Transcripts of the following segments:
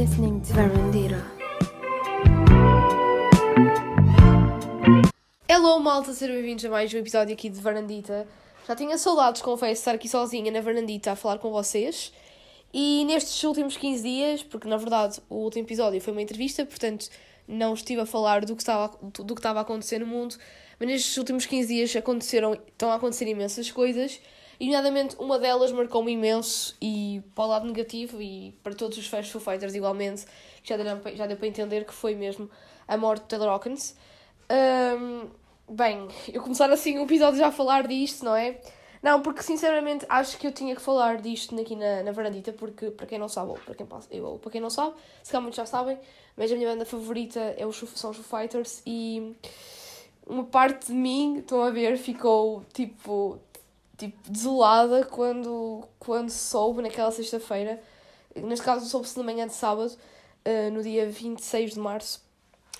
listening to Verandira. Hello malta, sejam bem-vindos a mais um episódio aqui de Varandita. Já tinha saudades, confesso, estar aqui sozinha na Varandita a falar com vocês. E nestes últimos 15 dias, porque na verdade o último episódio foi uma entrevista, portanto não estive a falar do que estava, do que estava a acontecer no mundo, mas nestes últimos 15 dias aconteceram, estão a acontecer imensas coisas, e nomeadamente uma delas marcou-me imenso e para o lado negativo e para todos os fãs Foo Fighters igualmente, já deu, já deu para entender que foi mesmo a morte de Taylor Hawkins. Um, bem, eu começar assim um episódio já a falar disto, não é? Não, porque sinceramente acho que eu tinha que falar disto aqui na, na varandita, porque para quem não sabe, ou para quem, passa, eu, ou para quem não sabe, se calhar muitos já sabem, mas a minha banda favorita é os, são os Foo Fighters e uma parte de mim, estão a ver, ficou tipo, tipo desolada quando, quando soube naquela sexta-feira, neste caso soube-se na manhã de sábado, uh, no dia 26 de março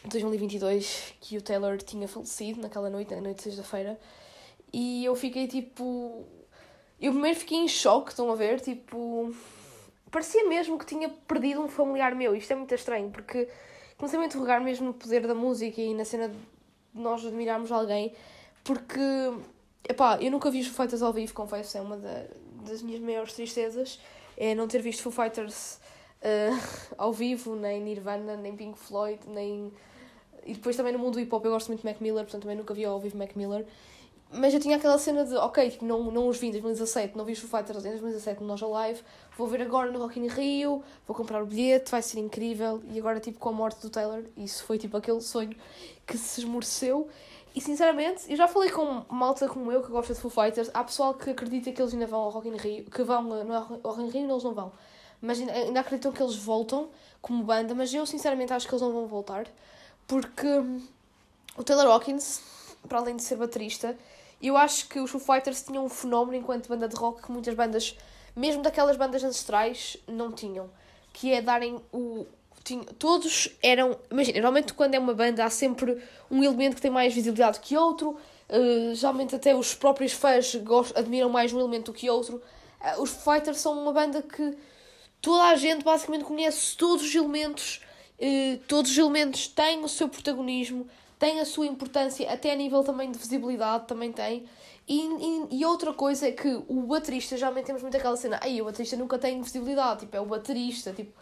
de 2022, que o Taylor tinha falecido naquela noite, na noite de sexta-feira. E eu fiquei tipo. Eu primeiro fiquei em choque, estão a ver? Tipo. Parecia mesmo que tinha perdido um familiar meu. Isto é muito estranho, porque comecei a me interrogar mesmo no poder da música e na cena de nós admirarmos alguém, porque. Epá, eu nunca vi os Foo Fighters ao vivo, confesso, é uma da, das minhas maiores tristezas. É não ter visto Foo Fighters uh, ao vivo, nem Nirvana, nem Pink Floyd, nem. E depois também no mundo do hip hop eu gosto muito de Mac Miller, portanto também nunca vi ao vivo Mac Miller. Mas eu tinha aquela cena de, ok, tipo, não, não os vi em 2017, não vi os Foo Fighters em 2017 no Nós Alive, vou ver agora no Rock in Rio, vou comprar o bilhete, vai ser incrível. E agora, tipo, com a morte do Taylor, isso foi, tipo, aquele sonho que se esmoreceu. E, sinceramente, eu já falei com malta como eu, que gosta de Foo Fighters, há pessoal que acredita que eles ainda vão ao Rock in Rio, que vão no Rock in Rio eles não vão. Mas ainda, ainda acreditam que eles voltam como banda, mas eu, sinceramente, acho que eles não vão voltar. Porque hum, o Taylor Hawkins, para além de ser baterista, eu acho que os Foo Fighters tinham um fenómeno enquanto banda de rock que muitas bandas, mesmo daquelas bandas ancestrais, não tinham. Que é darem o. Tinha, todos eram. Imagina, geralmente quando é uma banda há sempre um elemento que tem mais visibilidade que outro. Uh, geralmente até os próprios fãs admiram mais um elemento do que outro. Uh, os Fighters são uma banda que toda a gente basicamente conhece todos os elementos. Uh, todos os elementos têm o seu protagonismo tem a sua importância, até a nível também de visibilidade, também tem. E, e, e, outra coisa é que o baterista, geralmente temos muito aquela cena, aí o baterista nunca tem visibilidade, tipo, é o baterista, tipo,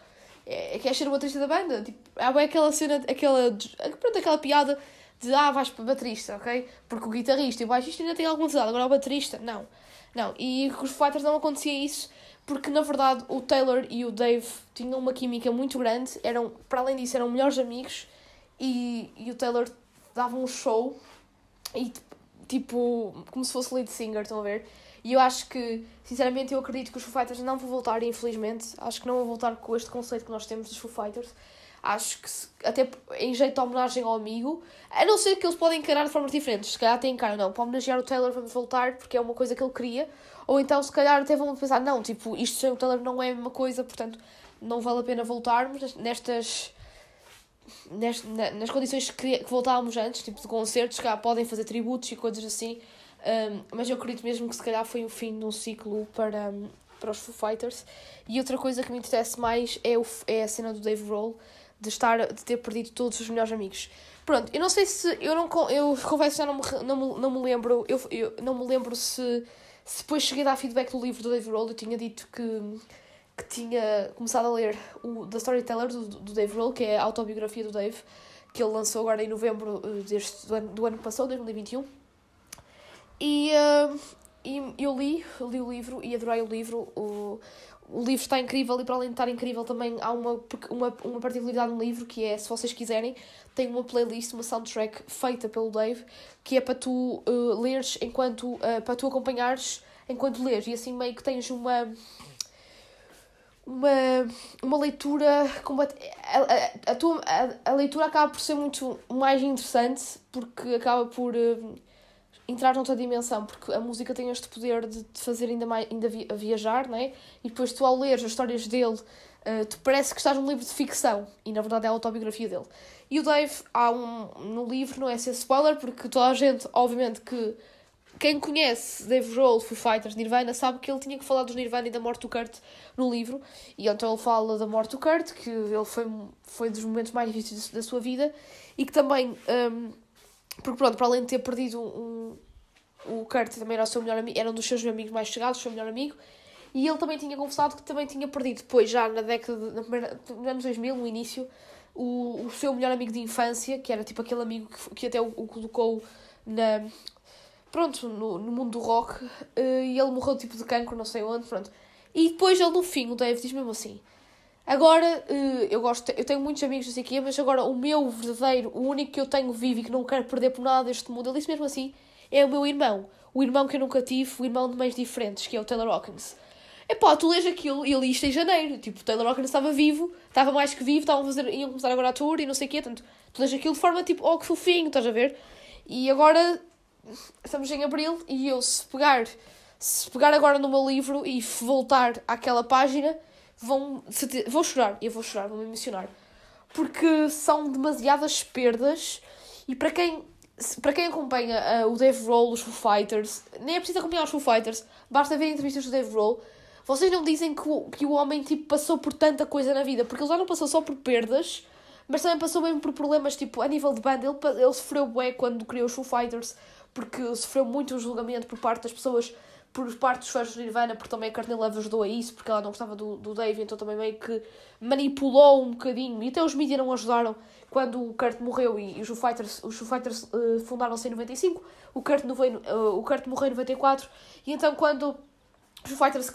é, é, quer ser o baterista da banda, tipo, bem aquela cena, aquela, pronto, aquela piada de, ah, vais para baterista, ok? Porque o guitarrista e o baixista ainda têm alguma visibilidade, agora o baterista, não. Não, e com os Fighters não acontecia isso, porque na verdade o Taylor e o Dave tinham uma química muito grande, eram, para além disso, eram melhores amigos, e, e o Taylor dava um show e tipo, como se fosse lead singer, estão a ver? E eu acho que, sinceramente, eu acredito que os Foo Fighters não vão voltar, infelizmente. Acho que não vão voltar com este conceito que nós temos dos Foo Fighters. Acho que, até em jeito de homenagem ao amigo, a não ser que eles podem encarar de formas diferentes. Se calhar até encaram, não, para homenagear o Taylor vamos voltar porque é uma coisa que ele queria. Ou então, se calhar, até vão pensar, não, tipo, isto sem o Taylor não é a mesma coisa, portanto, não vale a pena voltarmos nestas nas, nas condições que, que voltávamos antes, tipo de concertos, cá podem fazer tributos e coisas assim, um, mas eu acredito mesmo que se calhar foi o fim de um ciclo para, um, para os Foo Fighters. E outra coisa que me interessa mais é, o, é a cena do Dave Roll de, estar, de ter perdido todos os melhores amigos. Pronto, eu não sei se. Eu não eu confesso já não me, não me, não me lembro. Eu, eu não me lembro se, se depois cheguei a dar feedback do livro do Dave Roll. Eu tinha dito que que tinha começado a ler o The Storyteller do, do Dave Roll, que é a autobiografia do Dave, que ele lançou agora em novembro eh, deste, do, ano, do ano passado, 2021. E, uh, e eu li, li o livro e adorei o livro. O, o livro está incrível e para além de estar incrível também há uma, uma, uma particularidade no livro que é, se vocês quiserem, tem uma playlist, uma soundtrack feita pelo Dave que é para tu uh, leres enquanto, uh, para tu acompanhares enquanto lês e assim meio que tens uma uma, uma leitura a, a, a, a leitura acaba por ser muito mais interessante porque acaba por uh, entrar noutra dimensão porque a música tem este poder de te fazer ainda mais ainda vi, viajar né? e depois tu ao ler as histórias dele uh, parece que estás num livro de ficção e na verdade é a autobiografia dele e o Dave há um no livro não é ser spoiler porque toda a gente obviamente que quem conhece Dave Grohl, Foo Fighters, Nirvana, sabe que ele tinha que falar dos Nirvana e da morte do Kurt no livro. E então ele fala da morte do Kurt, que ele foi, foi dos momentos mais difíceis da sua vida. E que também... Um, porque pronto, para além de ter perdido um, um o Kurt também era o seu melhor amigo, era um dos seus amigos mais chegados, o seu melhor amigo. E ele também tinha confessado que também tinha perdido, depois, já na década, de, na primeira, nos anos 2000, no início, o, o seu melhor amigo de infância, que era tipo aquele amigo que, que até o, o colocou na. Pronto, no, no mundo do rock, uh, e ele morreu tipo de cancro, não sei onde, pronto. E depois ele no fim, o Dave diz mesmo assim: Agora, uh, eu gosto, eu tenho muitos amigos assim aqui, mas agora o meu verdadeiro, o único que eu tenho vivo e que não quero perder por nada deste mundo, ele disse mesmo assim: é o meu irmão. O irmão que eu nunca tive, o irmão de mães diferentes, que é o Taylor Hawkins. Epá, tu lês aquilo e li isto em janeiro. Tipo, Taylor Hawkins estava vivo, estava mais que vivo, estavam a fazer, iam começar agora a tour e não sei o quê. Portanto, tu lês aquilo de forma tipo, oh que fofinho, estás a ver? E agora estamos em abril e eu, se pegar, se pegar agora no meu livro e voltar àquela página, vão, vou chorar. Eu vou chorar, vou me emocionar. Porque são demasiadas perdas e para quem para quem acompanha uh, o Dave Roll, os Foo Fighters, nem é preciso acompanhar os Foo Fighters, basta ver entrevistas do Dave Roll vocês não dizem que o, que o homem tipo, passou por tanta coisa na vida, porque ele já não passou só por perdas, mas também passou mesmo por problemas, tipo, a nível de banda. Ele, ele sofreu bué quando criou os Foo Fighters, porque sofreu muito um julgamento por parte das pessoas, por parte dos fãs do Nirvana, porque também a Courtney Love ajudou a isso, porque ela não gostava do, do Dave, então também meio que manipulou um bocadinho, e até os mídias não ajudaram quando o Kurt morreu e, e os Foo Fighters, os Foo Fighters uh, fundaram-se em 95, o Kurt, no, uh, o Kurt morreu em 94, e então quando os Fighters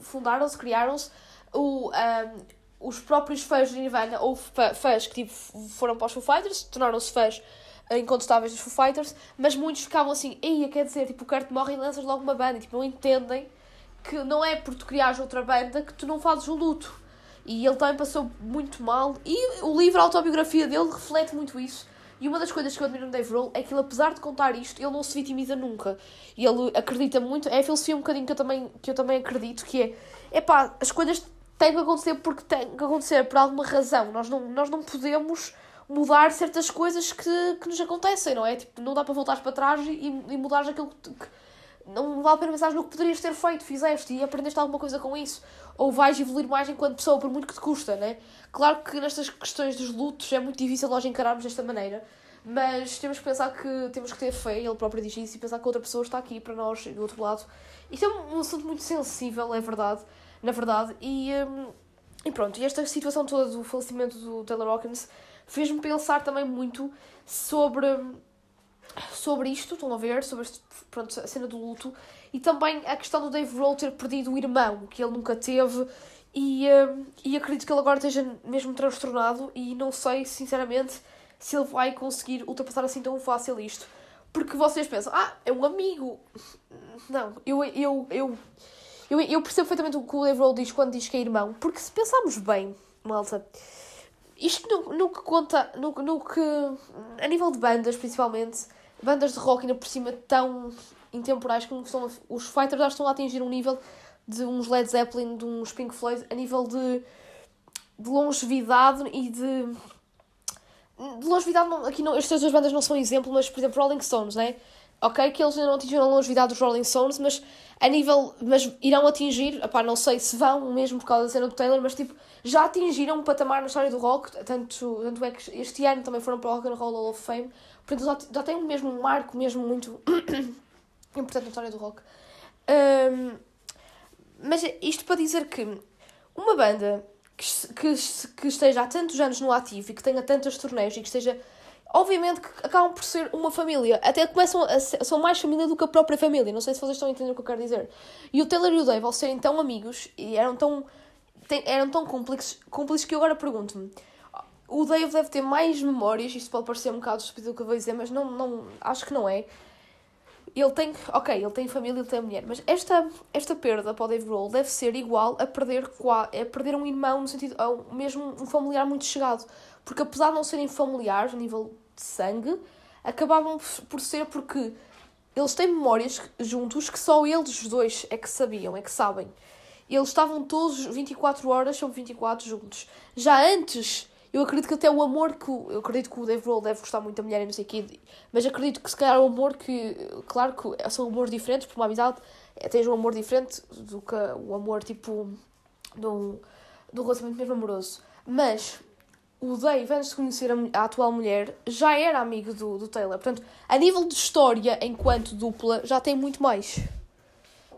fundaram-se, criaram-se, o, um, os próprios fãs de Nirvana, ou fãs que tipo, foram para os Foo Fighters, tornaram-se fãs incontestáveis dos Foo Fighters, mas muitos ficavam assim, eia, quer dizer, tipo, o Kurt morre e lanças logo uma banda, e, tipo, não entendem que não é por tu criares outra banda que tu não fazes o luto. E ele também passou muito mal, e o livro, a autobiografia dele, reflete muito isso e uma das coisas que eu admiro no Dave Roll é que ele, apesar de contar isto, ele não se vitimiza nunca. E ele acredita muito. É a filosofia um bocadinho que eu também, que eu também acredito, que é... Epá, as coisas têm que acontecer porque têm que acontecer por alguma razão. Nós não, nós não podemos mudar certas coisas que, que nos acontecem, não é? Tipo, não dá para voltar para trás e, e mudar aquilo que, que não vale a pena pensar no que poderias ter feito, fizeste e aprendeste alguma coisa com isso. Ou vais evoluir mais enquanto pessoa, por muito que te custa, né? Claro que nestas questões dos lutos é muito difícil nós encararmos desta maneira, mas temos que pensar que temos que ter fé, ele próprio diz isso, e pensar que outra pessoa está aqui para nós do outro lado. Isto é um assunto muito sensível, é verdade, na verdade, e, um, e pronto, e esta situação toda do falecimento do Taylor Hawkins fez-me pensar também muito sobre sobre isto, estão a ver, sobre pronto, a cena do luto, e também a questão do Dave Roll ter perdido o irmão, que ele nunca teve, e, uh, e acredito que ele agora esteja mesmo transtornado, e não sei, sinceramente, se ele vai conseguir ultrapassar assim tão fácil isto. Porque vocês pensam, ah, é um amigo. Não, eu, eu, eu, eu, eu percebo perfeitamente o que o Dave Roll diz quando diz que é irmão, porque se pensarmos bem, malta, isto no, no que conta, no, no que, a nível de bandas principalmente, bandas de rock ainda por cima tão intemporais como são os Fighters já estão a atingir um nível de uns Led Zeppelin, de uns Pink Floyd, a nível de, de longevidade e de. De longevidade, não, aqui não, estas duas bandas não são exemplo, mas por exemplo, Rolling Stones, né? Ok, que eles ainda não atingiram a longevidade dos Rolling Stones, mas a nível. Mas irão atingir, opá, não sei se vão mesmo por causa da cena do Taylor, mas tipo, já atingiram um patamar na história do rock, tanto, tanto é que este ano também foram para o Rock and Roll Hall of Fame, Portanto, já, já tem mesmo marco mesmo muito importante na história do rock. Um, mas isto para dizer que uma banda que, que, que esteja há tantos anos no ativo e que tenha tantas turnés e que esteja. Obviamente que acabam por ser uma família. Até começam a ser, são mais família do que a própria família. Não sei se vocês estão a entender o que eu quero dizer. E o Taylor e o Dave, ao serem tão amigos e eram tão, eram tão cúmplices, cúmplices que eu agora pergunto-me o Dave deve ter mais memórias, isto pode parecer um bocado estúpido o que eu vou dizer, mas não, não, acho que não é. Ele tem, ok, ele tem família, ele tem mulher, mas esta, esta perda para o Dave Grohl deve ser igual a perder, a perder um irmão, no sentido, a mesmo um familiar muito chegado. Porque apesar de não serem familiares, a nível de sangue, acabavam por ser porque eles têm memórias juntos que só eles dois é que sabiam, é que sabem. Eles estavam todos 24 horas sobre 24 juntos. Já antes eu acredito que até o amor que. Eu acredito que o Dave Grohl deve gostar muito da mulher e não sei o quê, mas acredito que se calhar o amor que. Claro que são amores diferentes, por uma amizade é, tens um amor diferente do que o amor tipo. de um, do relacionamento mesmo amoroso. Mas o Dave, antes de conhecer a, a atual mulher, já era amigo do, do Taylor. Portanto, a nível de história, enquanto dupla, já tem muito mais.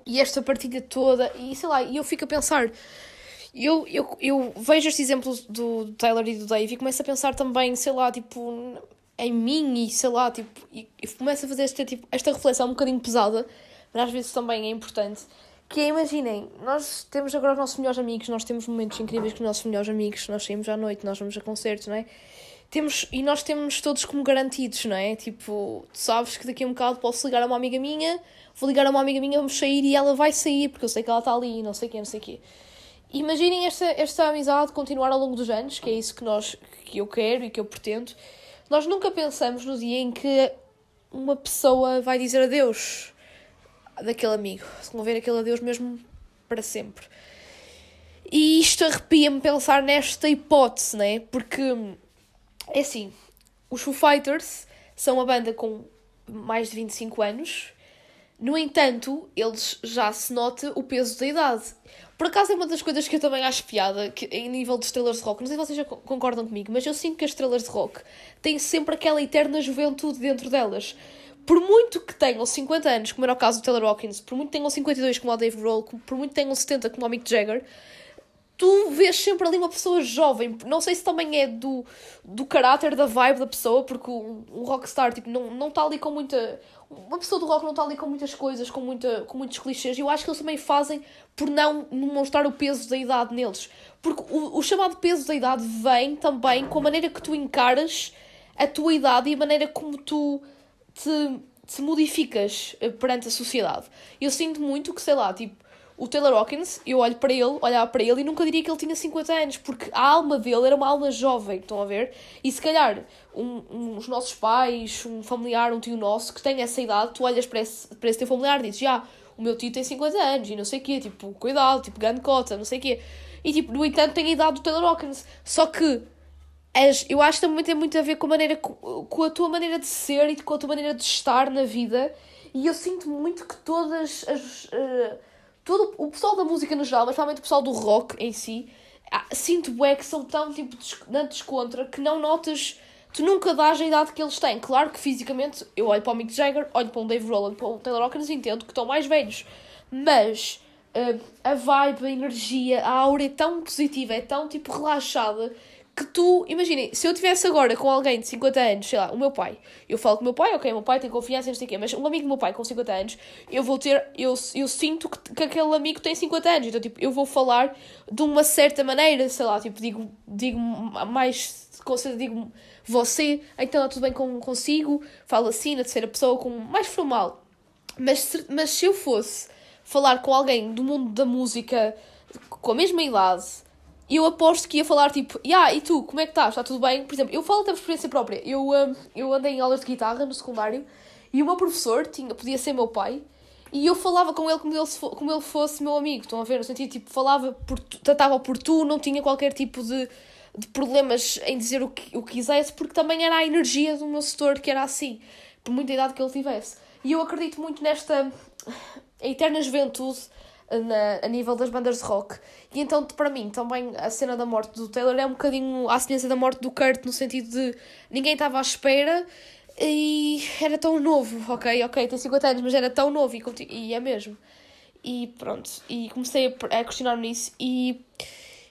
E esta partilha toda, e sei lá, e eu fico a pensar. Eu, eu, eu vejo estes exemplos do, Taylor e do Dave e começo a pensar também, sei lá, tipo, em mim e sei lá, tipo, e, e começo a fazer esta, tipo, esta reflexão um bocadinho pesada, mas às vezes também é importante. Que é, imaginem, nós temos agora os nossos melhores amigos, nós temos momentos incríveis com os nossos melhores amigos, nós saímos à noite, nós vamos a concertos, não é? Temos, e nós temos todos como garantidos, não é? Tipo, tu sabes que daqui a um bocado posso ligar a uma amiga minha, vou ligar a uma amiga minha, vamos sair e ela vai sair, porque eu sei que ela está ali, não sei o quê, não sei quê. Imaginem esta, esta amizade continuar ao longo dos anos, que é isso que, nós, que eu quero e que eu pretendo. Nós nunca pensamos no dia em que uma pessoa vai dizer adeus daquele amigo. Se não ver aquele adeus mesmo para sempre. E isto arrepia-me pensar nesta hipótese, né? Porque é assim, os Foo Fighters são uma banda com mais de 25 anos. No entanto, eles já se nota o peso da idade. Por acaso é uma das coisas que eu também acho piada, que, em nível de estrelas de rock, não sei se vocês já co- concordam comigo, mas eu sinto que as estrelas de rock têm sempre aquela eterna juventude dentro delas. Por muito que tenham 50 anos, como era o caso do Taylor Hawkins, por muito que tenham 52 como o Dave Grohl, por muito que tenham 70 como o Mick Jagger, tu vês sempre ali uma pessoa jovem. Não sei se também é do, do caráter, da vibe da pessoa, porque um, um rockstar tipo, não não está ali com muita. Uma pessoa do rock não está ali com muitas coisas, com, muita, com muitos clichês. E eu acho que eles também fazem por não mostrar o peso da idade neles. Porque o, o chamado peso da idade vem também com a maneira que tu encaras a tua idade e a maneira como tu te, te modificas eh, perante a sociedade. Eu sinto muito que, sei lá, tipo, o Taylor Hawkins, eu olho para ele, olhava para ele e nunca diria que ele tinha 50 anos, porque a alma dele era uma alma jovem, estão a ver? E se calhar um, um, os nossos pais, um familiar, um tio nosso que tem essa idade, tu olhas para esse, para esse teu familiar e dizes, já, o meu tio tem 50 anos e não sei o quê, tipo, cuidado, tipo, grande cota, não sei o quê. E tipo, no entanto, tem a idade do Taylor Hawkins. Só que as, eu acho que também tem muito a ver com a, maneira, com, a tua maneira de ser e com a tua maneira de estar na vida. E eu sinto muito que todas as. eh, todo o pessoal da música no geral, mas principalmente o pessoal do rock em si, ah, sinto é que são tão tipo na descontra que não notas. Tu nunca dás a idade que eles têm. Claro que fisicamente eu olho para o Mick Jagger, olho para o Dave Roland, para o Taylor Hawkins e entendo que estão mais velhos. Mas eh, a vibe, a energia, a aura é tão positiva, é tão tipo relaxada que tu, imaginem, se eu tivesse agora com alguém de 50 anos, sei lá, o meu pai, eu falo com o meu pai, ok, o meu pai tem confiança, não sei o quê, mas um amigo do meu pai com 50 anos, eu vou ter, eu, eu sinto que, que aquele amigo tem 50 anos, então, tipo, eu vou falar de uma certa maneira, sei lá, tipo, digo, digo mais, digo você, então está tudo bem com, consigo, falo assim, na terceira pessoa, com mais formal. Mas, mas se eu fosse falar com alguém do mundo da música com a mesma idade, eu aposto que ia falar tipo, yeah, e tu, como é que estás? Está tudo bem? Por exemplo, eu falo até por experiência própria. Eu, hum, eu andei em aulas de guitarra no secundário e o meu professor tinha, podia ser meu pai e eu falava com ele como ele, como ele fosse meu amigo. Estão a ver? No sentido, tipo, falava por tratava por tu, não tinha qualquer tipo de, de problemas em dizer o que, o que quisesse, porque também era a energia do meu setor que era assim, por muita idade que ele tivesse. E eu acredito muito nesta eterna juventude na, a nível das bandas de rock. E então, para mim, também a cena da morte do Taylor é um bocadinho à semelhança da morte do Kurt, no sentido de ninguém estava à espera e era tão novo, ok? Ok, tem 50 anos, mas era tão novo e, e é mesmo. E pronto, e comecei a, a questionar-me nisso e,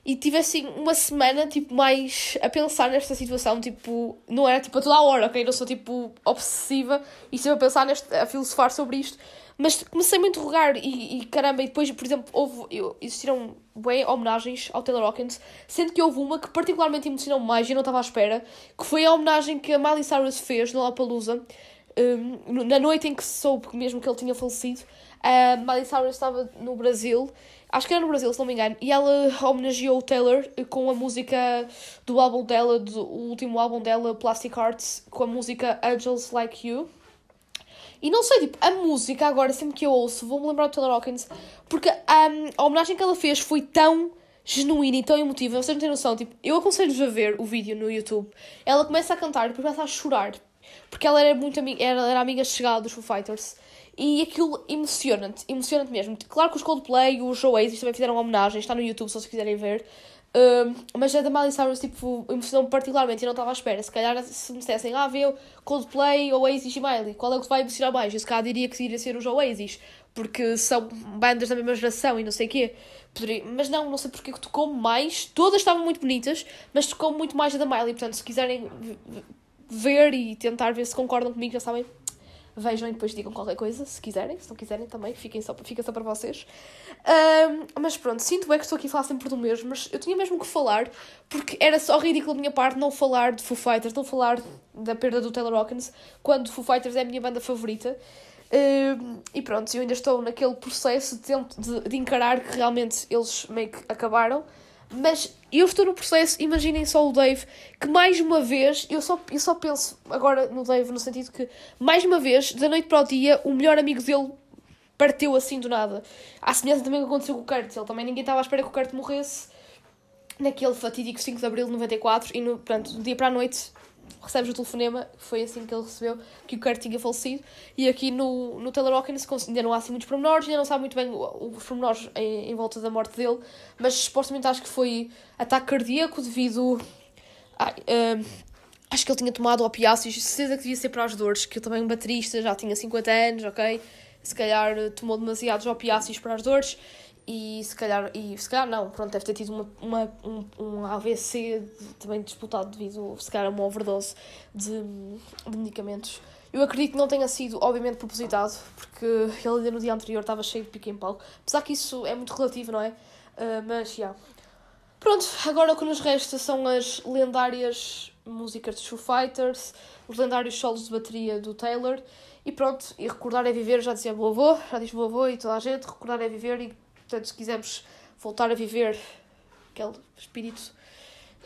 e tive assim uma semana tipo mais a pensar nesta situação, tipo, não era tipo a toda a hora, ok? Não sou tipo obsessiva e sempre a pensar neste, a filosofar sobre isto, mas comecei a interrogar e, e caramba, e depois, por exemplo, houve, existiram bem homenagens ao Taylor Hawkins, sendo que houve uma que particularmente emocionou mais e eu não estava à espera, que foi a homenagem que a Miley Cyrus fez no Lollapalooza, um, na noite em que se soube mesmo que ele tinha falecido, a Miley Cyrus estava no Brasil, acho que era no Brasil, se não me engano, e ela homenageou o Taylor com a música do álbum dela, do último álbum dela, Plastic Hearts, com a música Angels Like You. E não sei, tipo, a música agora, sempre que eu ouço, vou-me lembrar do Taylor Hawkins, porque um, a homenagem que ela fez foi tão genuína e tão emotiva. Vocês não têm noção. Tipo, eu aconselho-vos a ver o vídeo no YouTube. Ela começa a cantar e depois começa a chorar. Porque ela era muito amiga, era, era amiga chegada dos Foo Fighters. E aquilo emocionante, emocionante mesmo. Claro que os Coldplay, os Oasis também fizeram uma homenagem, está no YouTube se vocês quiserem ver. Uh, mas a da Miley Cyrus tipo, emocionou-me particularmente e não estava à espera. Se calhar se me dissessem, ah, vê Coldplay, Oasis e Miley, qual é o que vai emocionar mais? Eu se calhar diria que iria ser os Oasis, porque são bandas da mesma geração e não sei o quê. Poderia... Mas não, não sei porque que tocou mais. Todas estavam muito bonitas, mas tocou muito mais a da Miley. Portanto, se quiserem ver e tentar ver se concordam comigo, já sabem, vejam e depois digam qualquer coisa, se quiserem, se não quiserem também, fiquem só, fica só para vocês. Um, mas pronto, sinto é que estou aqui a falar sempre do mesmo, mas eu tinha mesmo que falar, porque era só ridículo da minha parte não falar de Foo Fighters, não falar da perda do Taylor Hawkins, quando Foo Fighters é a minha banda favorita. Um, e pronto, eu ainda estou naquele processo de, de, de encarar que realmente eles meio que acabaram. Mas eu estou no processo, imaginem só o Dave, que mais uma vez, eu só, eu só penso agora no Dave no sentido que, mais uma vez, da noite para o dia, o melhor amigo dele partiu assim do nada. À semelhança também que aconteceu com o Kurt. Ele também ninguém estava à espera que o Kurt morresse naquele fatídico 5 de Abril de 94 e no, pronto, do dia para a noite recebes o telefonema, foi assim que ele recebeu, que o Kurt tinha falecido. E aqui no, no Taylor Hawkins ainda não há assim muitos pormenores, ainda não sabe muito bem os pormenores em, em volta da morte dele, mas supostamente acho que foi ataque cardíaco devido. A, uh, acho que ele tinha tomado opiáceos, certeza que devia ser para as dores, que eu também um baterista, já tinha 50 anos, ok? Se calhar tomou demasiados opiáceos para as dores e se calhar, e se calhar não, pronto, deve ter tido uma, uma, um, um AVC também disputado devido, se calhar, a uma overdose de, de medicamentos. Eu acredito que não tenha sido, obviamente, propositado, porque ele ainda no dia anterior estava cheio de pique em pau. Apesar que isso é muito relativo, não é? Uh, mas, já. Yeah. Pronto, agora o que nos resta são as lendárias músicas dos Foo Fighters, os lendários solos de bateria do Taylor, e pronto, e recordar é viver, já dizia o avô, já diz o avô e toda a gente, recordar é viver e Portanto, se quisermos voltar a viver aquele espírito,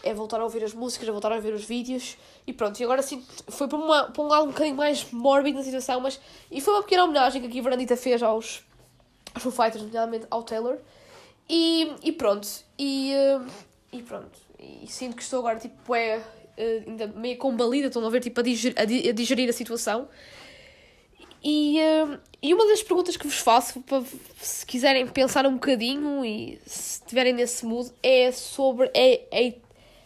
é voltar a ouvir as músicas, é voltar a ver os vídeos. E pronto, e agora sim, foi para, uma, para um lado um bocadinho mais mórbido na situação, mas. E foi uma pequena homenagem que aqui Verandita fez aos, aos Foo Fighters, nomeadamente ao Taylor. E, e pronto, e, uh, e pronto. E sinto que estou agora, tipo, é. Ainda meio combalida, estão a ver, tipo, a digerir, a digerir a situação. E, uh, e uma das perguntas que vos faço, para, se quiserem pensar um bocadinho e se estiverem nesse mood, é sobre é, é,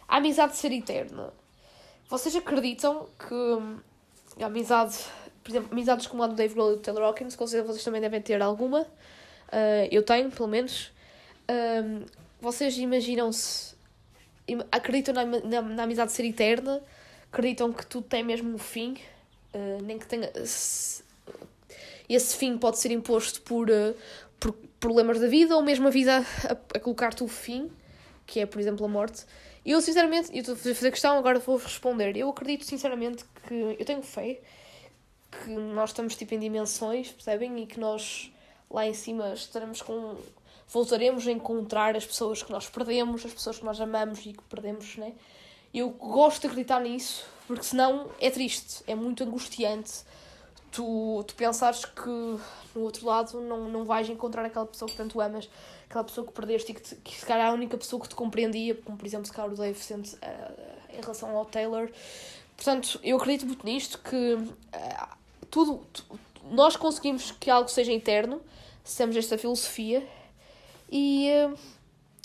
a amizade ser eterna. Vocês acreditam que a amizade, por exemplo, amizades como a do Dave Grohl e do Taylor Hawkins, com certeza vocês também devem ter alguma. Uh, eu tenho, pelo menos. Uh, vocês imaginam-se, acreditam na, na, na, amizade ser eterna? Acreditam que tudo tem mesmo um fim? Uh, nem que tenha. Se, esse fim pode ser imposto por, uh, por problemas da vida ou mesmo a vida a, a colocar-te o fim, que é, por exemplo, a morte. Eu, sinceramente, eu estou a fazer questão, agora vou responder. Eu acredito, sinceramente, que eu tenho fé que nós estamos tipo em dimensões, percebem? E que nós lá em cima estaremos com. voltaremos a encontrar as pessoas que nós perdemos, as pessoas que nós amamos e que perdemos, né? Eu gosto de acreditar nisso, porque senão é triste, é muito angustiante tu, tu pensares que no outro lado não, não vais encontrar aquela pessoa que tanto amas, aquela pessoa que perdeste e que, te, que se calhar é a única pessoa que te compreendia, como por exemplo se calhar o Dave sente uh, em relação ao Taylor. Portanto, eu acredito muito nisto, que uh, tudo, tu, nós conseguimos que algo seja eterno, se temos esta filosofia, e, uh,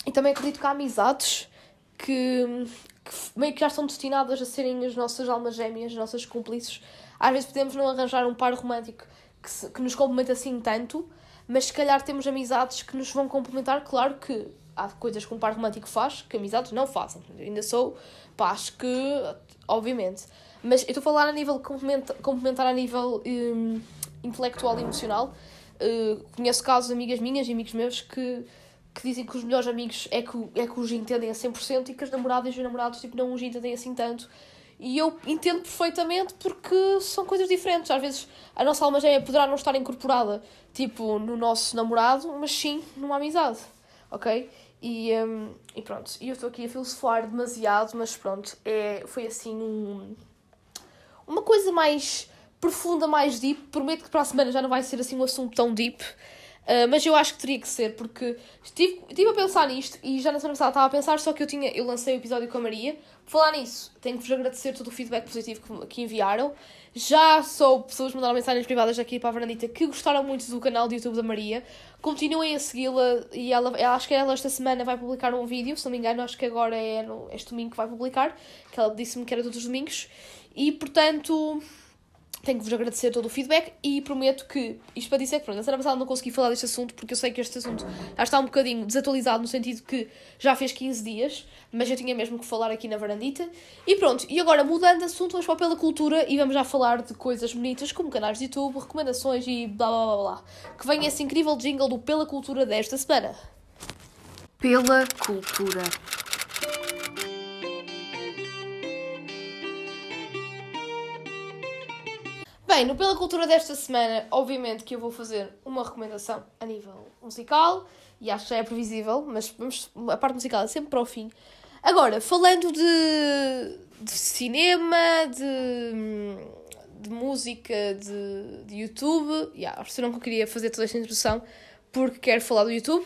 e também acredito que há amizades que, que meio que já estão destinadas a serem as nossas almas gêmeas, as nossas cúmplices, às vezes podemos não arranjar um par romântico que, se, que nos complementa assim tanto, mas se calhar temos amizades que nos vão complementar. Claro que há coisas que um par romântico faz que amizades não fazem. Eu ainda sou, pá, acho que, obviamente. Mas eu estou a falar a nível complementar, complementar a nível um, intelectual e emocional. Uh, conheço casos de amigas minhas e amigos meus que, que dizem que os melhores amigos é que, é que os entendem a 100% e que as namoradas e os namorados tipo, não os entendem assim tanto e eu entendo perfeitamente porque são coisas diferentes. Às vezes a nossa alma gêmea poderá não estar incorporada, tipo, no nosso namorado, mas sim numa amizade, ok? E, um, e pronto, e eu estou aqui a filosofar demasiado, mas pronto, é, foi assim um, uma coisa mais profunda, mais deep. Prometo que para a semana já não vai ser assim um assunto tão deep. Uh, mas eu acho que teria que ser, porque estive, estive a pensar nisto e já na semana passada estava a pensar, só que eu tinha, eu lancei o episódio com a Maria. Falar nisso, tenho que vos agradecer todo o feedback positivo que, que enviaram. Já sou pessoas mandaram mensagens privadas aqui para a Varandita que gostaram muito do canal do YouTube da Maria. Continuem a segui-la e ela, acho que ela esta semana vai publicar um vídeo, se não me engano, acho que agora é no, este domingo que vai publicar, que ela disse-me que era todos os domingos. E portanto tenho que vos agradecer todo o feedback e prometo que, isto para dizer que pronto, na semana passada não consegui falar deste assunto porque eu sei que este assunto já está um bocadinho desatualizado no sentido que já fez 15 dias, mas eu tinha mesmo que falar aqui na varandita. E pronto, e agora mudando de assunto, vamos para pela cultura e vamos já falar de coisas bonitas como canais de YouTube, recomendações e blá blá blá blá. Que vem esse incrível jingle do Pela Cultura desta semana. Pela Cultura. Bem, no Pela Cultura desta semana, obviamente que eu vou fazer uma recomendação a nível musical, e acho que já é previsível, mas vamos, a parte musical é sempre para o fim. Agora, falando de, de cinema, de, de música, de, de YouTube, yeah, não que eu queria fazer toda esta introdução, porque quero falar do YouTube.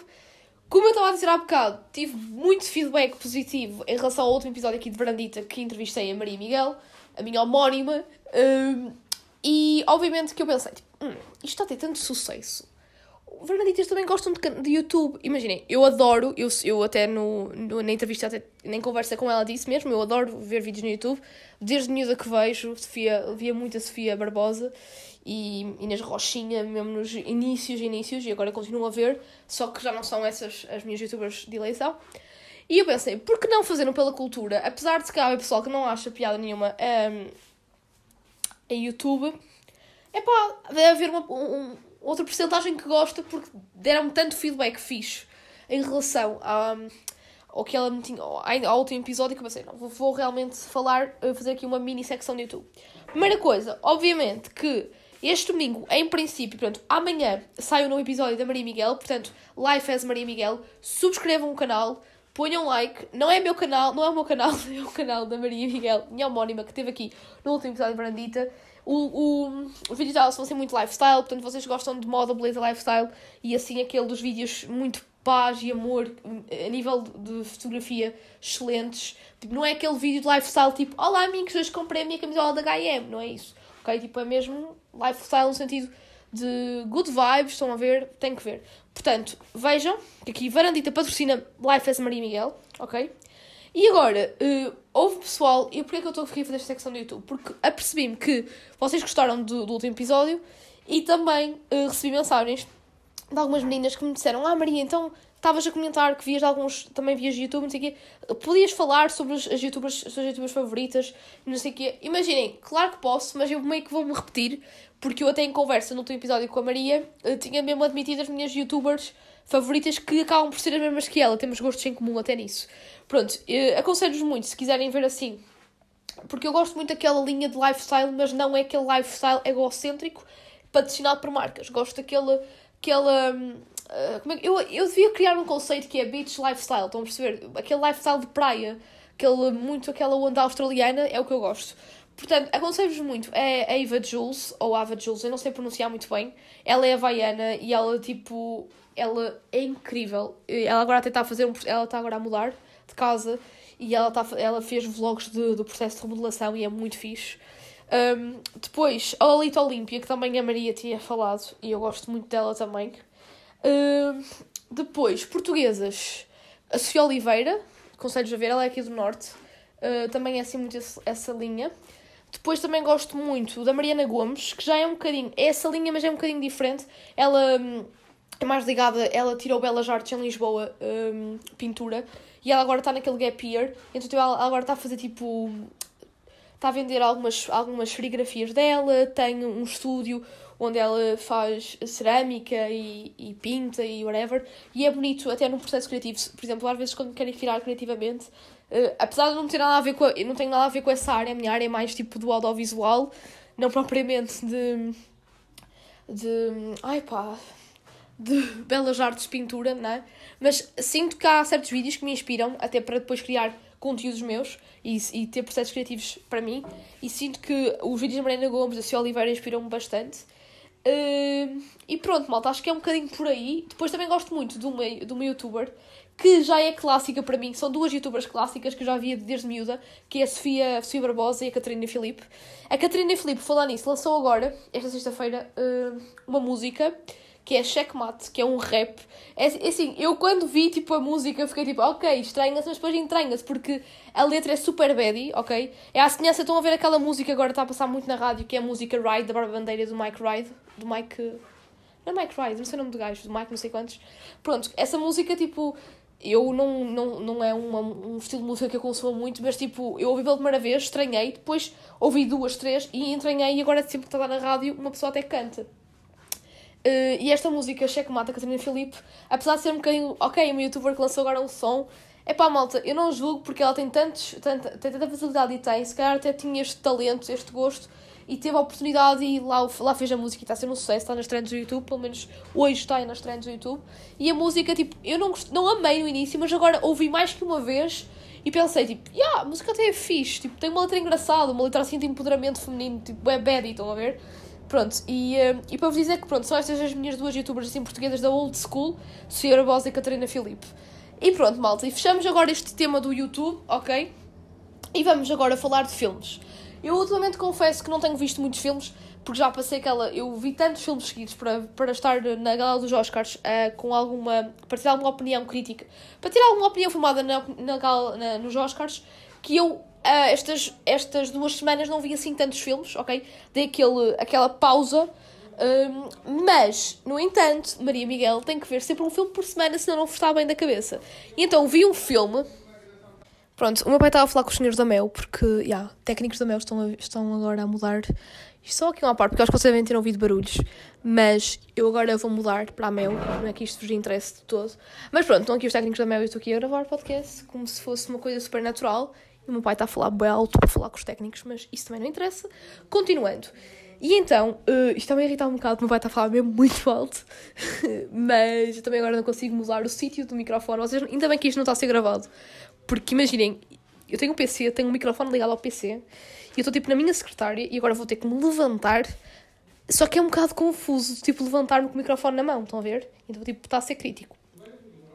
Como eu estava a dizer há bocado, tive muito feedback positivo em relação ao último episódio aqui de Verandita que entrevistei a Maria Miguel, a minha homónima. Um, e obviamente que eu pensei, tipo, hum, isto está a ter tanto sucesso. Vernaditas também gostam de, de YouTube. Imaginem, eu adoro, eu, eu até no, no, na entrevista, até, nem conversa com ela disse mesmo, eu adoro ver vídeos no YouTube. Desde miúda que vejo, Sofia, via muito a Sofia Barbosa e Inês Rochinha, mesmo nos inícios, inícios, e agora continuo a ver, só que já não são essas as minhas youtubers de eleição. E eu pensei, por que não fazer um pela cultura? Apesar de se calhar pessoal que não acha piada nenhuma um, em YouTube, é pá, deve haver uma, um, outra porcentagem que gosta porque deram-me tanto feedback fixe em relação a, ao que ela me tinha, ao, último episódio que eu pensei, não, vou, vou realmente falar, eh, fazer aqui uma mini secção de YouTube. Primeira coisa, obviamente que este domingo, em princípio, pronto, amanhã sai um novo episódio da Maria Miguel, portanto, Life as Maria Miguel, subscrevam o canal, ponham like, não é meu canal, não é o meu canal, é o canal da Maria Miguel, minha homónima, que teve aqui no último episódio de Brandita. O, o, os vídeos dela vão ser muito lifestyle, portanto vocês gostam de moda, beleza, lifestyle e assim aquele dos vídeos muito paz e amor a nível de fotografia excelentes. Tipo, não é aquele vídeo de lifestyle tipo, olá amigos, hoje comprei a minha camisola da H&M, não é isso. Ok? Tipo, é mesmo lifestyle no sentido de good vibes, estão a ver, tem que ver. Portanto, vejam que aqui Varandita patrocina Life as Maria Miguel, ok? E agora, uh, houve pessoal, e porquê é que eu estou a fazer esta secção do YouTube? Porque apercebi-me que vocês gostaram do, do último episódio e também uh, recebi mensagens de algumas meninas que me disseram: Ah, Maria, então estavas a comentar que vias alguns, também vias YouTube, não sei o quê, podias falar sobre as, as youtubers, as suas youtubers favoritas, não sei o quê. Imaginem, claro que posso, mas eu meio que vou-me repetir, porque eu até em conversa no último episódio com a Maria, eh, tinha mesmo admitido as minhas youtubers favoritas que acabam por ser as mesmas que ela, temos gostos em comum até nisso. Pronto, eh, aconselho-vos muito, se quiserem ver assim, porque eu gosto muito daquela linha de lifestyle, mas não é aquele lifestyle egocêntrico patrocinado por marcas. Gosto daquele, aquela hum, ah, é, eu, eu devia criar um conceito que é beach lifestyle, estão a perceber? Aquele lifestyle de praia, aquele, muito aquela onda australiana, é o que eu gosto. Portanto, aconselho-vos muito. É a Eva Jules, ou Ava Jules, eu não sei pronunciar muito bem. Ela é havaiana e ela, tipo, ela é incrível. Ela agora está a fazer um, ela está agora a mudar de casa e ela, está ela fez vlogs de, do processo de remodelação e é muito fixe. Um, depois, a Lolita Olímpia, que também a Maria tinha falado, e eu gosto muito dela também. Uh, depois, portuguesas. A Sofia Oliveira, conselhos a ver, ela é aqui do Norte. Uh, também é assim muito esse, essa linha. Depois também gosto muito da Mariana Gomes, que já é um bocadinho. É essa linha, mas é um bocadinho diferente. Ela um, é mais ligada. Ela tirou Belas Artes em Lisboa, um, pintura. E ela agora está naquele gap year. Então tipo, ela agora está a fazer tipo. Está a vender algumas, algumas serigrafias dela. Tem um estúdio onde ela faz cerâmica e, e pinta e whatever, e é bonito até no processo criativo. Por exemplo, às vezes quando quero criar criativamente, uh, apesar de não ter nada a ver com a, não tenho nada a ver com essa área, a minha área é mais tipo do audiovisual, não propriamente de de ai pá, de belas artes, pintura, não é? Mas sinto que há certos vídeos que me inspiram até para depois criar conteúdos meus e, e ter processos criativos para mim. E sinto que os vídeos da Mariana Gomes, da Cia Oliveira, inspiram-me bastante. Uh, e pronto, malta, acho que é um bocadinho por aí. Depois também gosto muito de uma, de uma youtuber que já é clássica para mim. São duas youtubers clássicas que eu já via desde miúda, que é a Sofia, a Sofia Barbosa e a Catarina Filipe. A Catarina Filipe, falar nisso, lançou agora, esta sexta-feira, uh, uma música que é Checkmate, que é um rap. É, é assim, eu quando vi tipo, a música fiquei tipo, ok, estranha-se, mas depois entranha-se, porque a letra é super baddie, ok? É a semelhança, estão a ver aquela música agora está a passar muito na rádio, que é a música Ride, da Barba Bandeira do Mike Ride, do Mike. Não é Mike Ride, não sei o nome do gajo, do Mike não sei quantos. Pronto, essa música tipo. Eu não, não, não é uma, um estilo de música que eu consumo muito, mas tipo, eu ouvi pela primeira vez, estranhei, depois ouvi duas, três e entranhei e agora sempre que está na rádio uma pessoa até canta. Uh, e esta música, Checkmate, da Catarina Filipe, apesar de ser um bocadinho, ok, uma youtuber que lançou agora um som, é pá, malta, eu não julgo porque ela tem, tantos, tanta, tem tanta facilidade e tem, se calhar até tinha este talento, este gosto, e teve a oportunidade e lá, lá fez a música e está a ser um sucesso, está nas trends do YouTube, pelo menos hoje está nas trends do YouTube. E a música, tipo, eu não, gost... não amei no início, mas agora ouvi mais que uma vez e pensei, tipo, yeah, a música até é fixe, tipo, tem uma letra engraçada, uma letra assim de empoderamento feminino, tipo, é bad, estão a ver? Pronto, e, uh, e para vos dizer que pronto, são estas as minhas duas youtubers assim portuguesas da old school, Sofia Barbosa e Catarina Filipe. E pronto, malta, e fechamos agora este tema do YouTube, ok? E vamos agora falar de filmes. Eu ultimamente confesso que não tenho visto muitos filmes, porque já passei aquela. Eu vi tantos filmes seguidos para, para estar na gala dos Oscars uh, com alguma. para ter alguma opinião crítica, para ter alguma opinião formada na, na gala, na, nos Oscars, que eu uh, estas, estas duas semanas não vi assim tantos filmes, ok? Dei aquele, aquela pausa. Um, mas, no entanto, Maria Miguel tem que ver sempre um filme por semana, senão não está bem da cabeça. E então vi um filme. Pronto, o meu pai estava a falar com os senhores da Mel, porque, já, yeah, técnicos da Mel estão, a, estão agora a mudar. Isto só aqui uma parte, porque acho que vocês devem ter ouvido barulhos. Mas eu agora vou mudar para a Mel, não é que isto vos interesse de todo. Mas pronto, estão aqui os técnicos da Mel e eu estou aqui a gravar podcast como se fosse uma coisa super natural. O meu pai está a falar bem alto para falar com os técnicos, mas isso também não interessa. Continuando. E então, uh, isto também irrita um bocado, o meu pai está a falar mesmo muito alto, mas eu também agora não consigo mudar o sítio do microfone. Vocês, ainda bem que isto não está a ser gravado, porque imaginem, eu tenho um PC, tenho um microfone ligado ao PC, e eu estou tipo na minha secretária e agora vou ter que me levantar, só que é um bocado confuso, tipo, levantar-me com o microfone na mão, estão a ver? Então, tipo, está a ser crítico.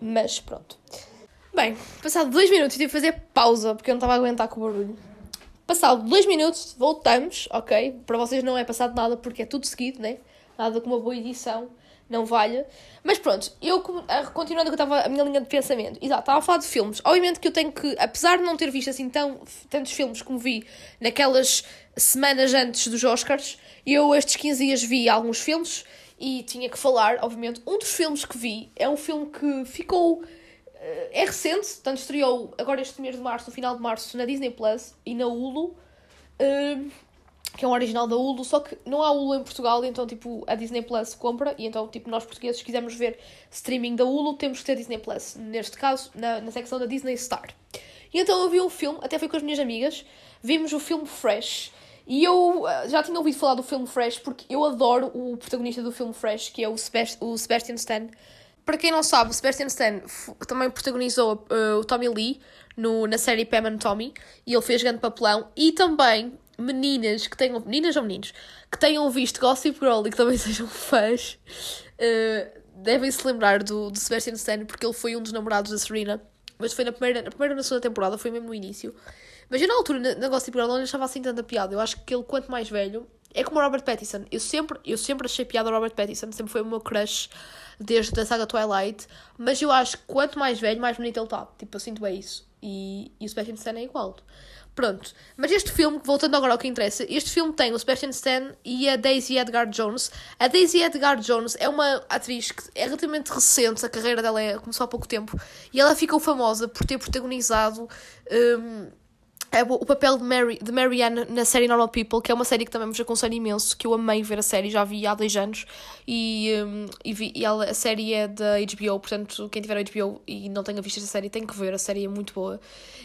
Mas pronto. Bem, passado dois minutos tive que fazer pausa porque eu não estava a aguentar com o barulho. Passado dois minutos, voltamos, ok? Para vocês não é passado nada porque é tudo seguido, né? Nada com uma boa edição, não valha. Mas pronto, eu continuando que eu estava a minha linha de pensamento, exato, estava a falar de filmes. Obviamente que eu tenho que, apesar de não ter visto assim tão, tantos filmes como vi naquelas semanas antes dos Oscars, eu estes 15 dias vi alguns filmes e tinha que falar, obviamente. Um dos filmes que vi é um filme que ficou é recente, portanto estreou agora este mês de março, no final de março, na Disney Plus e na Hulu, ehm, que é um original da Hulu, só que não há Hulu em Portugal, então tipo a Disney Plus compra, e então tipo nós portugueses se quisermos ver streaming da Hulu temos que ter Disney Plus, neste caso na, na secção da Disney Star. E então eu vi um filme, até foi com as minhas amigas, vimos o filme Fresh, e eu eh, já tinha ouvido falar do filme Fresh porque eu adoro o protagonista do filme Fresh, que é o, Sebast o Sebastian Stan. Para quem não sabe, Sebastian Stan também protagonizou uh, o Tommy Lee no, na série Pam and Tommy e ele fez grande papelão. E também meninas que tenham, meninas ou meninos, que tenham visto Gossip Girl e que também sejam fãs, uh, devem se lembrar do, do Sebastian Stan porque ele foi um dos namorados da Serena. Mas foi na primeira, na primeira na segunda temporada, foi mesmo no início. Mas eu na altura, na, na Gossip Girl, não achava assim tanta piada. Eu acho que ele, quanto mais velho, é como o Robert Pattinson. Eu sempre, eu sempre achei piada o Robert Pattinson, sempre foi o meu crush desde a saga Twilight, mas eu acho que quanto mais velho, mais bonito ele está. Tipo, eu sinto é isso. E, e o Sebastian Stan é igual. Pronto. Mas este filme, voltando agora ao que interessa, este filme tem o Sebastian Stan e a Daisy Edgar Jones. A Daisy Edgar Jones é uma atriz que é relativamente recente, a carreira dela é, começou há pouco tempo, e ela ficou famosa por ter protagonizado. Um, o papel de, Mary, de Marianne na série Normal People, que é uma série que também vos aconselho imenso, que eu amei ver a série, já vi há dois anos, e, um, e, vi, e ela, a série é da HBO, portanto, quem tiver HBO e não tenha visto esta série tem que ver, a série é muito boa.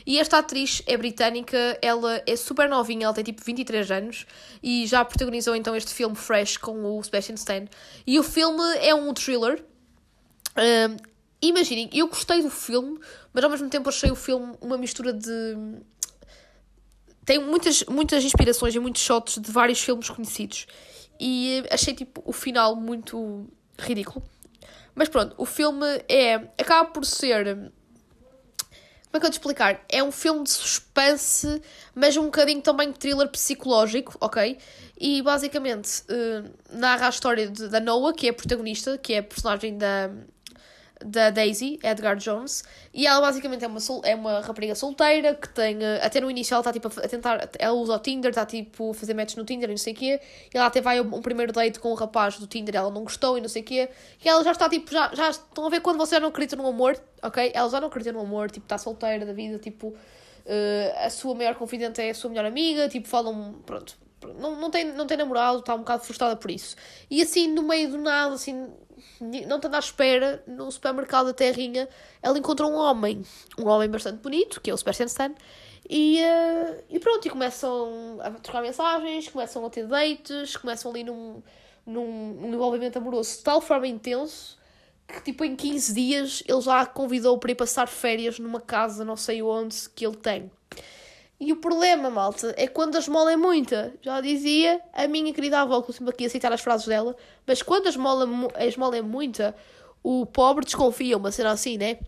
E esta atriz é britânica, ela é super novinha, ela tem tipo 23 anos, e já protagonizou então este filme Fresh com o Sebastian Stan. E o filme é um thriller. Um, imaginem, eu gostei do filme, mas ao mesmo tempo achei o filme uma mistura de tem muitas, muitas inspirações e muitos shots de vários filmes conhecidos. e achei tipo o final muito ridículo. Mas pronto, o filme é. acaba por ser. Como é que eu te explicar? É um filme de suspense, mas um bocadinho também de thriller psicológico, ok? E basicamente uh, narra a história de, da Noah, que é a protagonista, que é a personagem da, da Daisy, Edgar Jones, e ela basicamente é uma, sol, é uma rapariga solteira que tem, eh, até no início ela está tipo a tentar, ela usa o Tinder, está tipo a fazer matches no Tinder e não sei o quê, e ela até vai um, um primeiro date com um rapaz do Tinder, ela não gostou e não sei o quê, e ela já está tipo, já, já estão a ver quando você não acredita no amor, ok? Ela já não acredita no amor, tipo, está solteira da vida, tipo, uh, a sua maior confidente é a sua melhor amiga, tipo, falam, pronto, não, não, tem, não tem namorado, está um bocado frustrada por isso. E assim, no meio do nada, assim, não estando à espera, no supermercado da Terrinha, ela encontrou um homem, um homem bastante bonito, que é o Sebastian Stan, e, uh, e pronto, e começam a trocar mensagens, começam a ter dates, começam ali num, num, num envolvimento amoroso de tal forma intenso que tipo em 15 dias ele já a convidou para ir passar férias numa casa não sei onde que ele tem. E o problema, malta, é quando a esmola é muita. Já dizia a minha querida avó, que eu sempre aqui a citar as frases dela, mas quando a esmola, a esmola é muita, o pobre desconfia, uma cena assim, né?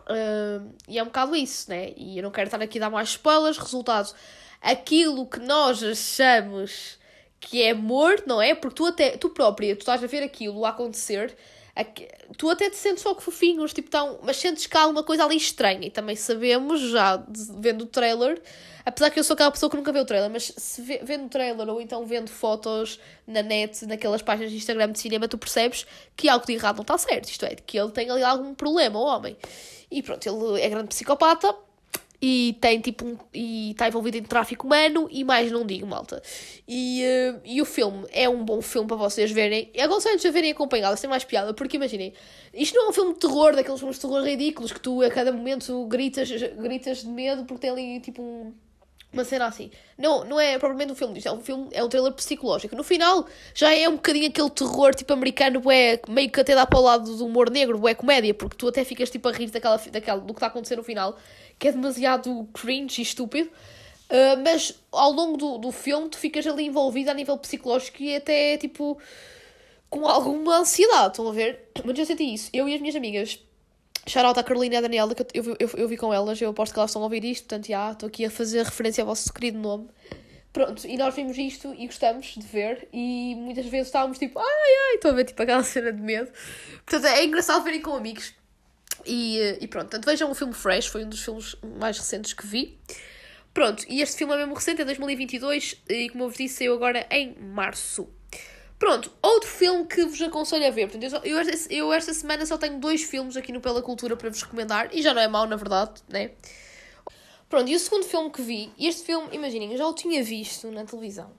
Uh, e é um bocado isso, né? E eu não quero estar aqui a dar mais spoilers. Resultado, aquilo que nós achamos que é morto, não é? Porque tu, até, tu própria, tu estás a ver aquilo a acontecer tu até te sentes só que fofinhos, tipo, tão, mas sentes que há uma coisa ali estranha. E também sabemos, já vendo o trailer, apesar que eu sou aquela pessoa que nunca vê o trailer, mas se vê, vendo o trailer ou então vendo fotos na net, naquelas páginas de Instagram de cinema, tu percebes que algo de errado não está certo. Isto é, que ele tem ali algum problema, o homem. E pronto, ele é grande psicopata e tem tipo um, e está envolvido em tráfico humano e mais não digo, malta. E, uh, e o filme é um bom filme para vocês verem. Eu aconselho-vos a verem acompanhados, tem mais piada, porque imaginem, isto não é um filme de terror, daqueles filmes de terror ridículos que tu a cada momento gritas, gritas de medo porque tem ali tipo um uma cena assim. Não, não é propriamente um filme disto, é um filme, é um trailer psicológico. No final já é um bocadinho aquele terror tipo americano, é meio que até dá para o lado do humor negro, é comédia, porque tu até ficas tipo a rir daquela, daquela, do que está a acontecer no final, que é demasiado cringe e estúpido. Uh, mas ao longo do, do filme tu ficas ali envolvido a nível psicológico e até tipo com alguma ansiedade, estão a ver? Mas eu senti isso. Eu e as minhas amigas Shoutout à Carolina e à Daniela, que eu, eu, eu, eu vi com elas, eu aposto que elas estão a ouvir isto, portanto, já, estou aqui a fazer referência ao vosso querido nome. Pronto, e nós vimos isto e gostamos de ver, e muitas vezes estávamos tipo, ai ai, estou a ver tipo aquela cena de medo. Portanto, é engraçado verem com amigos. E, e pronto, portanto, vejam o filme Fresh, foi um dos filmes mais recentes que vi. Pronto, e este filme é mesmo recente, é 2022, e como eu vos disse, saiu agora em março. Pronto, outro filme que vos aconselho a ver. Portanto, eu, eu, eu esta semana só tenho dois filmes aqui no Pela Cultura para vos recomendar, e já não é mau, na verdade, né? Pronto, e o segundo filme que vi, este filme, imaginem, eu já o tinha visto na televisão.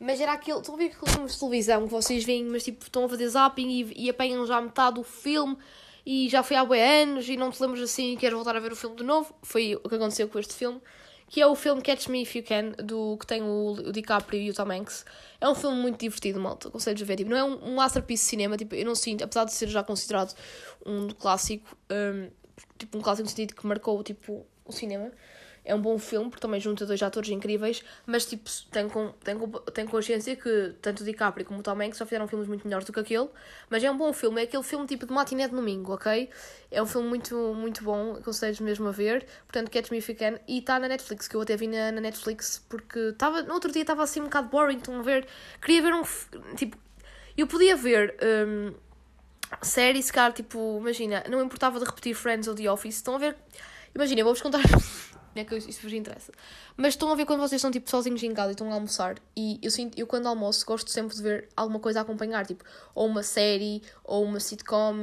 Mas era aquele. Estão a ver aqueles filmes de televisão que vocês veem, mas tipo, estão a fazer zapping e, e apanham já metade do filme e já foi há boi anos e não te lembras assim e queres voltar a ver o filme de novo. Foi o que aconteceu com este filme que é o filme Catch Me If You Can, do, que tem o, o DiCaprio e o Tom Hanks. É um filme muito divertido, malta, aconselho a ver. Tipo, não é um, um masterpiece de cinema, tipo, eu não sinto, apesar de ser já considerado um clássico, um, tipo, um clássico no sentido que marcou, tipo, o cinema é um bom filme, porque também junta dois atores incríveis, mas tipo, tem, com, tem, tem consciência que tanto o DiCaprio como o Tom Hanks só fizeram filmes muito melhores do que aquele, mas é um bom filme, é aquele filme tipo de matiné de domingo, ok? É um filme muito, muito bom, aconselho mesmo a ver, portanto, Catch Me If You Can, e está na Netflix, que eu até vi na, na Netflix, porque estava, no outro dia estava assim um bocado boring, estão a ver, queria ver um, tipo, eu podia ver... Um, cara, tipo, imagina, não importava de repetir Friends ou The Office, estão a ver, imagina, vou-vos contar é que isso vos interessa. Mas estão a ver quando vocês estão tipo sozinhos em casa e estão a almoçar. E eu sinto, eu quando almoço gosto sempre de ver alguma coisa a acompanhar, tipo, ou uma série, ou uma sitcom,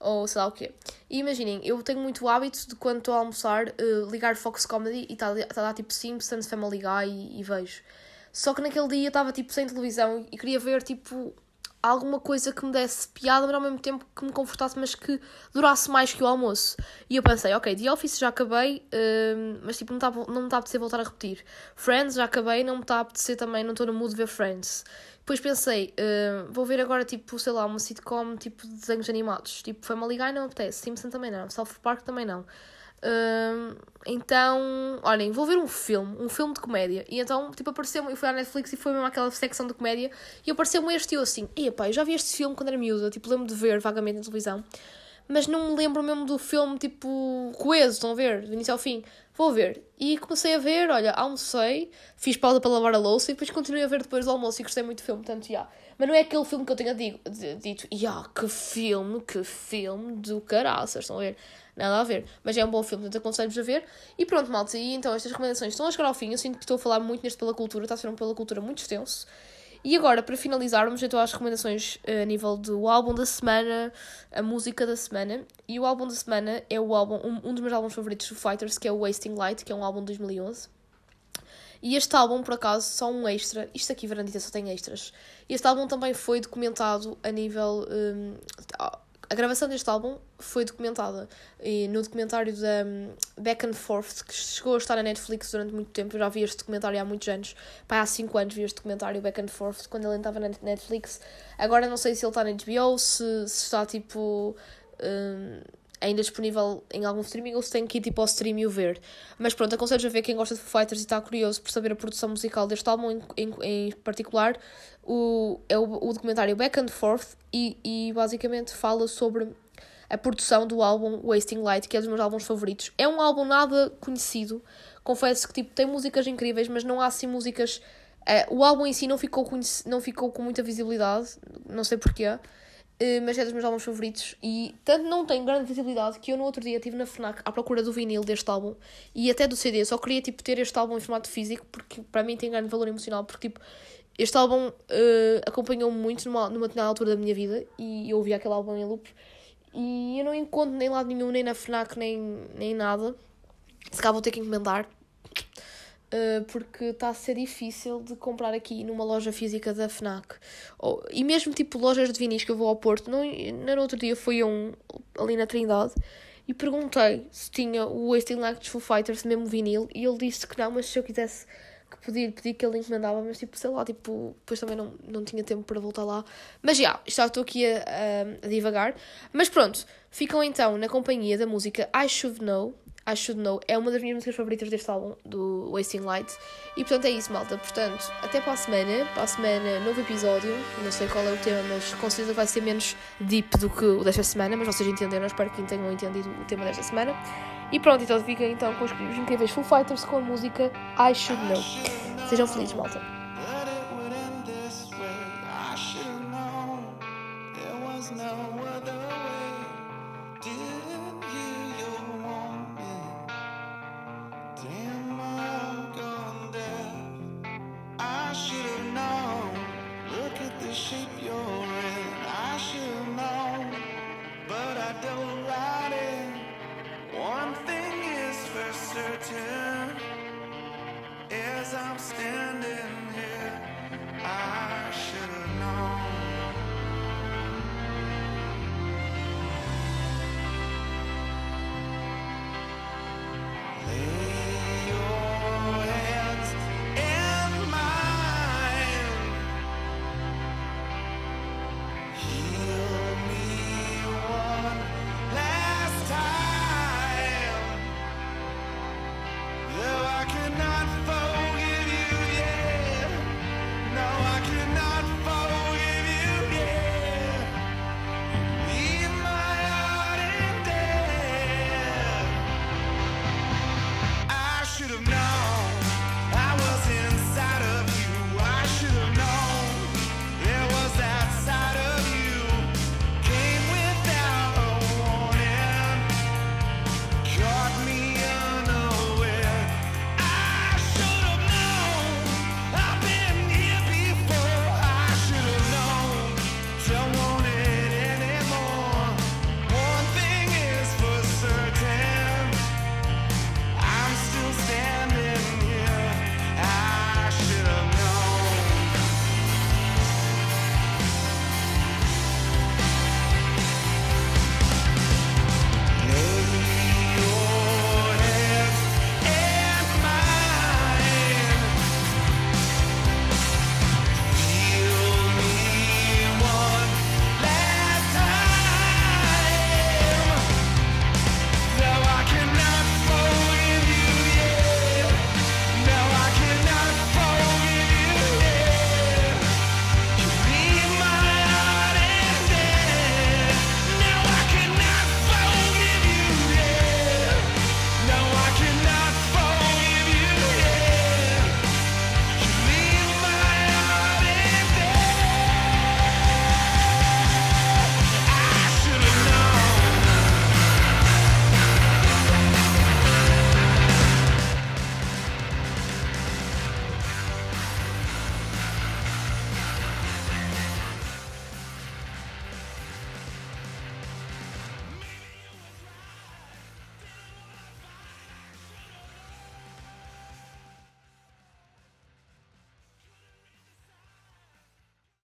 ou sei lá o quê. E imaginem, eu tenho muito o hábito de quando estou a almoçar uh, ligar Fox Comedy e está tá lá tipo Simpsons, Family Guy e, e vejo. Só que naquele dia estava tipo sem televisão e queria ver tipo alguma coisa que me desse piada, mas ao mesmo tempo que me confortasse, mas que durasse mais que o almoço. E eu pensei, ok, The Office já acabei, uh, mas tipo, não, tá, não me está a apetecer voltar a repetir. Friends já acabei, não me está a apetecer também, não estou no mood de ver Friends. Depois pensei, uh, vou ver agora, tipo, sei lá, uma sitcom tipo de desenhos animados. Tipo, Family Guy não me apetece, Simpson também não, South Park também não. Então, olhem, vou ver um filme, um filme de comédia. E então, tipo, apareceu-me, eu fui à Netflix e foi mesmo aquela secção de comédia. E apareceu-me este e eu assim, epá, eu já vi este filme quando era miúda, tipo, lembro de ver vagamente na televisão. Mas não me lembro mesmo do filme, tipo, coeso, estão a ver? Do início ao fim. Vou ver. E comecei a ver, olha, almocei, fiz pausa para lavar a louça e depois continuei a ver depois do almoço e gostei muito do filme, portanto, já. Yeah. Mas não é aquele filme que eu tenha dito, já, yeah, que filme, que filme do caraças, estão a ver? Nada a ver. Mas é um bom filme, portanto aconselho-vos a ver. E pronto, malta, e então estas recomendações estão a chegar ao fim. Eu sinto que estou a falar muito neste Pela Cultura, está a ser um Pela Cultura muito extenso. E agora, para finalizarmos, então as recomendações eh, a nível do álbum da semana, a música da semana. E o álbum da semana é o álbum, um, um dos meus álbuns favoritos do Fighters, que é o Wasting Light, que é um álbum de 2011. E este álbum, por acaso, só um extra. Isto aqui, Verandita, só tem extras. Este álbum também foi documentado a nível. Um, a gravação deste álbum foi documentada e no documentário da um, Back and Forth, que chegou a estar na Netflix durante muito tempo. Eu já vi este documentário há muitos anos. Há 5 anos vi este documentário Back and Forth, quando ele estava na Netflix. Agora não sei se ele está na HBO, se, se está tipo. Um, ainda disponível em algum streaming ou se tem que ir tipo ao stream e o ver. Mas pronto, aconselho a ver quem gosta de Foo Fighters e está curioso por saber a produção musical deste álbum em, em, em particular. O, é o, o documentário Back and Forth e, e basicamente fala sobre a produção do álbum Wasting Light, que é um dos meus álbuns favoritos. É um álbum nada conhecido, confesso que tipo, tem músicas incríveis, mas não há assim músicas. Uh, o álbum em si não ficou, não ficou com muita visibilidade, não sei porquê. Uh, mas é dos meus álbuns favoritos e tanto não tem grande visibilidade que eu no outro dia estive na FNAC à procura do vinil deste álbum e até do CD. só queria tipo, ter este álbum em formato físico porque para mim tem grande valor emocional. Porque tipo, este álbum uh, acompanhou-me muito numa, numa determinada altura da minha vida e eu ouvi aquele álbum em loop e eu não encontro nem lado nenhum, nem na FNAC, nem, nem nada. Se cá vou ter que encomendar Uh, porque está a ser difícil de comprar aqui numa loja física da FNAC. Ou, e mesmo tipo lojas de vinis que eu vou ao Porto, não, no outro dia fui a um ali na Trindade e perguntei se tinha o Wasting Light dos Foo Fighters, mesmo vinil, e ele disse que não, mas se eu quisesse que pedir, pedi que ele encomendava, mas tipo, sei lá, tipo, depois também não, não tinha tempo para voltar lá. Mas já, já estou aqui a, a, a divagar. Mas pronto, ficam então na companhia da música I Should Know I Should Know é uma das minhas músicas favoritas deste álbum, do Wasting Light. E portanto é isso, malta. Portanto, até para a semana. Para a semana, novo episódio. Não sei qual é o tema, mas com certeza vai ser menos deep do que o desta semana. Mas vocês entenderam, espero que tenham entendido o tema desta semana. E pronto, então fiquem então com os incríveis Full Fighters com a música I Should Know. Sejam felizes, malta. No.